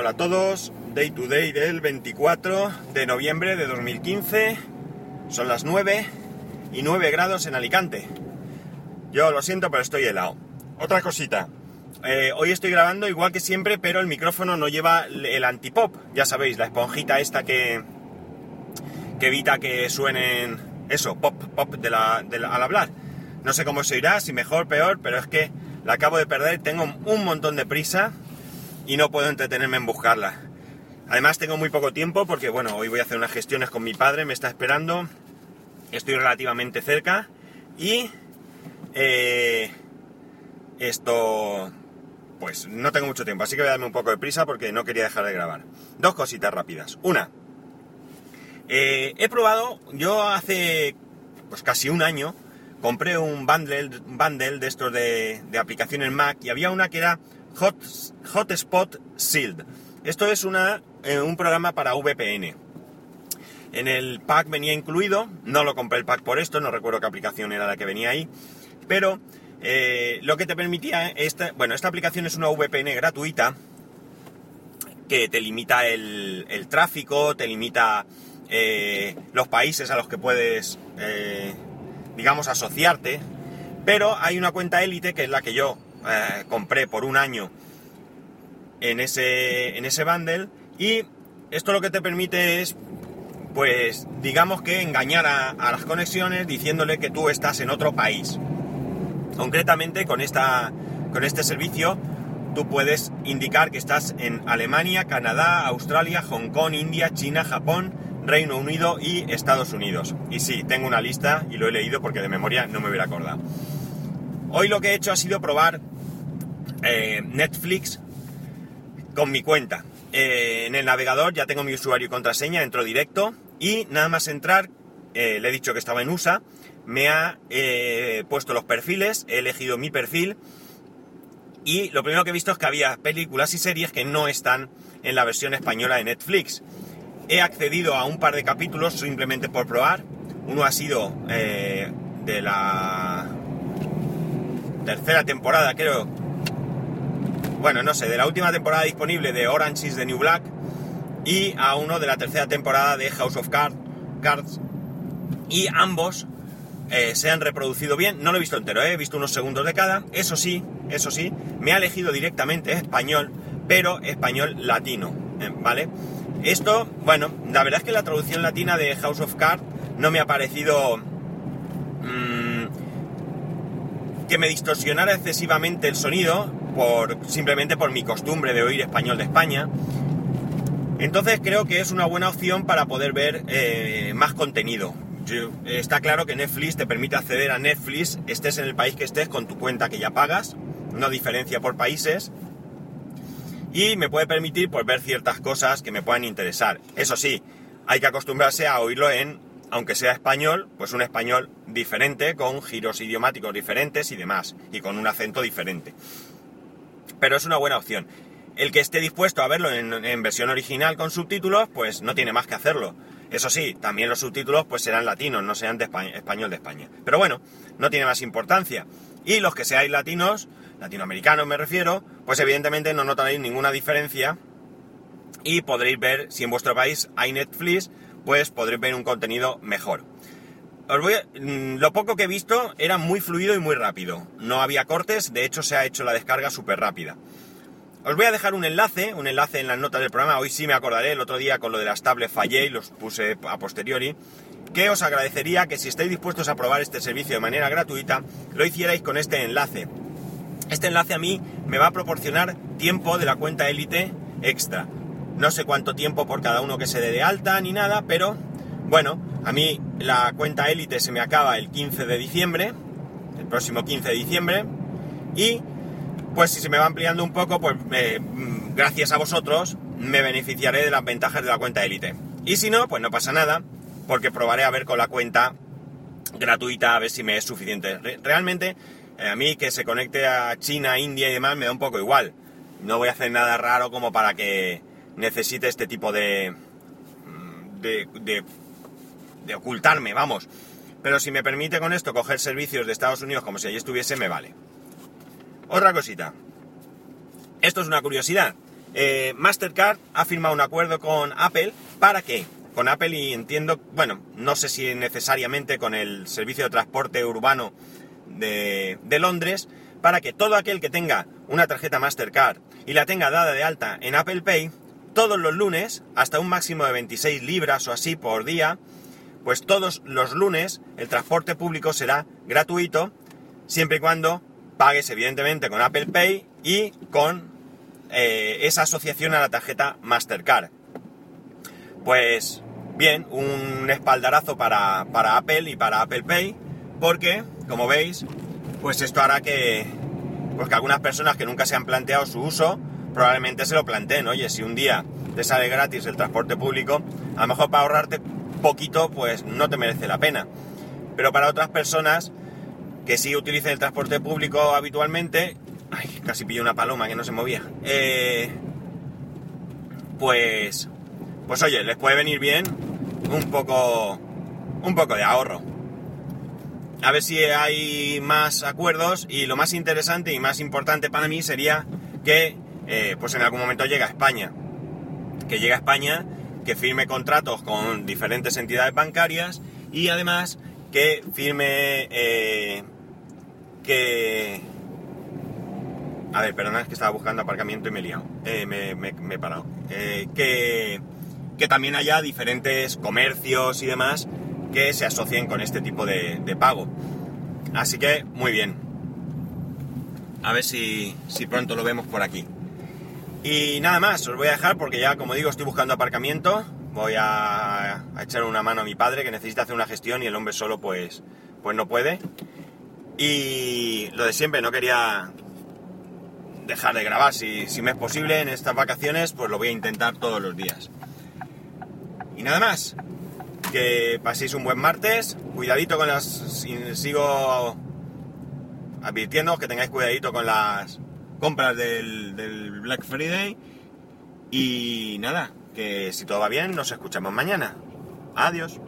Hola a todos, Day to Day del 24 de noviembre de 2015. Son las 9 y 9 grados en Alicante. Yo lo siento, pero estoy helado. Otra cosita. eh, hoy estoy grabando igual que siempre, pero el micrófono no lleva el antipop. Ya sabéis, la esponjita esta que, que evita que suenen eso, pop, pop al hablar. No sé cómo se oirá, si mejor, peor, pero es que la acabo de perder, tengo un montón de prisa y no puedo entretenerme en buscarla. Además tengo muy poco tiempo porque bueno, hoy voy a hacer unas gestiones con mi padre, me está esperando, estoy relativamente cerca y eh, esto pues no tengo mucho tiempo, así que voy a darme un poco de prisa porque no quería dejar de grabar. Dos cositas rápidas. Una, eh, he probado, yo hace pues casi un año compré un bundle, un bundle de estos de aplicaciones Mac y había una que era Hot, Hotspot Shield. Esto es una, eh, un programa para VPN. En el pack venía incluido, no lo compré el pack por esto, no recuerdo qué aplicación era la que venía ahí, pero eh, lo que te permitía, esta, bueno, esta aplicación es una VPN gratuita que te limita el, el tráfico, te limita eh, los países a los que puedes, digamos, asociarte, pero hay una cuenta élite que es la que yo eh, compré por un año en ese, en ese bundle y esto lo que te permite es pues digamos que engañar a, a las conexiones diciéndole que tú estás en otro país. Concretamente con, esta, con este servicio tú puedes indicar que estás en Alemania, Canadá, Australia, Hong Kong, India, China, Japón, Reino Unido y Estados Unidos. Y sí, tengo una lista y lo he leído porque de memoria no me hubiera acordado. Hoy lo que he hecho ha sido probar eh, Netflix con mi cuenta. Eh, en el navegador ya tengo mi usuario y contraseña, entro directo y nada más entrar, eh, le he dicho que estaba en USA, me ha puesto los perfiles, he elegido mi perfil y lo primero que he visto es que había películas y series que no están en la versión española de Netflix. He accedido a un par de capítulos simplemente por probar. Uno ha sido de la tercera temporada, creo, bueno, no sé, de la última temporada disponible de Orange is the New Black y a uno de la tercera temporada de House of Card- Cards. Y ambos eh, se han reproducido bien. No lo he visto entero, eh, he visto unos segundos de cada. Eso sí, eso sí, me ha elegido directamente español, pero español latino, eh, ¿vale? Esto, bueno, la verdad es que la traducción latina de House of Cards no me ha parecido mm, que me distorsionara excesivamente el sonido por simplemente por mi costumbre de oír español de España. Entonces creo que es una buena opción para poder ver eh, más contenido. Está claro que Netflix te permite acceder a Netflix, estés en el país que estés con tu cuenta que ya pagas, no diferencia por países, y me puede permitir pues, ver ciertas cosas que me puedan interesar. Eso sí, hay que acostumbrarse a oírlo en, aunque sea español, pues un español diferente, con giros idiomáticos diferentes y demás, y con un acento diferente. Pero es una buena opción. El que esté dispuesto a verlo en, versión original con subtítulos, pues no tiene más que hacerlo. Eso sí, también los subtítulos pues serán latinos, no serán de español de España. Pero bueno, no tiene más importancia. Y los que seáis latinos, latinoamericanos me refiero, pues evidentemente no notaréis ninguna diferencia y podréis ver, si en vuestro país hay Netflix, pues podréis ver un contenido mejor. Mm, lo poco que he visto era muy fluido y muy rápido. No había cortes, de hecho se ha hecho la descarga súper rápida. Os voy a dejar un enlace, un enlace en las notas del programa. Hoy sí me acordaré, el otro día con lo de las tablets fallé y los puse a posteriori. Que os agradecería que si estáis dispuestos a probar este servicio de manera gratuita, lo hicierais con este enlace. Este enlace a mí me va a proporcionar tiempo de la cuenta élite extra. No sé cuánto tiempo por cada uno que se dé de alta ni nada, pero bueno, a mí la cuenta élite se me acaba el 15 de diciembre, el próximo 15 de diciembre, y pues si se me va ampliando un poco, pues mm, gracias a vosotros me beneficiaré de las ventajas de la cuenta élite. Y si no, pues no pasa nada, porque probaré a ver con la cuenta gratuita a ver si me es suficiente. Re- realmente, eh, a mí que se conecte a China, India y demás me da un poco igual. No voy a hacer nada raro como para que necesite este tipo de, mm, de, de, de ocultarme, vamos. Pero si me permite con esto coger servicios de Estados Unidos como si allí estuviese, me vale. Otra cosita. Esto es una curiosidad. Eh, Mastercard ha firmado un acuerdo con Apple. ¿Para qué? Con Apple y entiendo, bueno, no sé si necesariamente con el servicio de transporte urbano de, de Londres, para que todo aquel que tenga una tarjeta Mastercard y la tenga dada de alta en Apple Pay, todos los lunes, hasta un máximo de 26 libras o así por día, pues todos los lunes el transporte público será gratuito, siempre y cuando pagues evidentemente con Apple Pay y con eh, esa asociación a la tarjeta Mastercard. Pues bien, un espaldarazo para, para Apple y para Apple Pay, porque, como veis, pues esto hará que, pues que algunas personas que nunca se han planteado su uso, probablemente se lo planteen. Oye, si un día te sale gratis el transporte público, a lo mejor para ahorrarte poquito, pues no te merece la pena. Pero para otras personas que sí utilicen el transporte público habitualmente, ay, casi pillé una paloma que no se movía, eh, pues, pues oye, les puede venir bien un poco, un poco de ahorro a ver si hay más acuerdos y lo más interesante y más importante para mí sería que eh, pues en algún momento llegue a España. Que llegue a España, que firme contratos con diferentes entidades bancarias y además que firme eh, que... A ver, perdona, es que estaba buscando aparcamiento y me he liado. Eh, me, he parado. que, que también haya diferentes comercios y demás que se asocien con este tipo de, pago. Así que, muy bien. A ver si, pronto lo vemos por aquí. Y nada más, os voy a dejar porque ya, como digo, estoy buscando aparcamiento. Voy a, echar una mano a mi padre que necesita hacer una gestión y el hombre solo pues, pues no puede. Y lo de siempre, no quería dejar de grabar. Si, si me es posible en estas vacaciones, pues lo voy a intentar todos los días. Y nada más, que paséis un buen martes, cuidadito con las... sigo advirtiendo que tengáis cuidadito con las compras del, del Black Friday y nada, que si todo va bien nos escuchamos mañana. Adiós.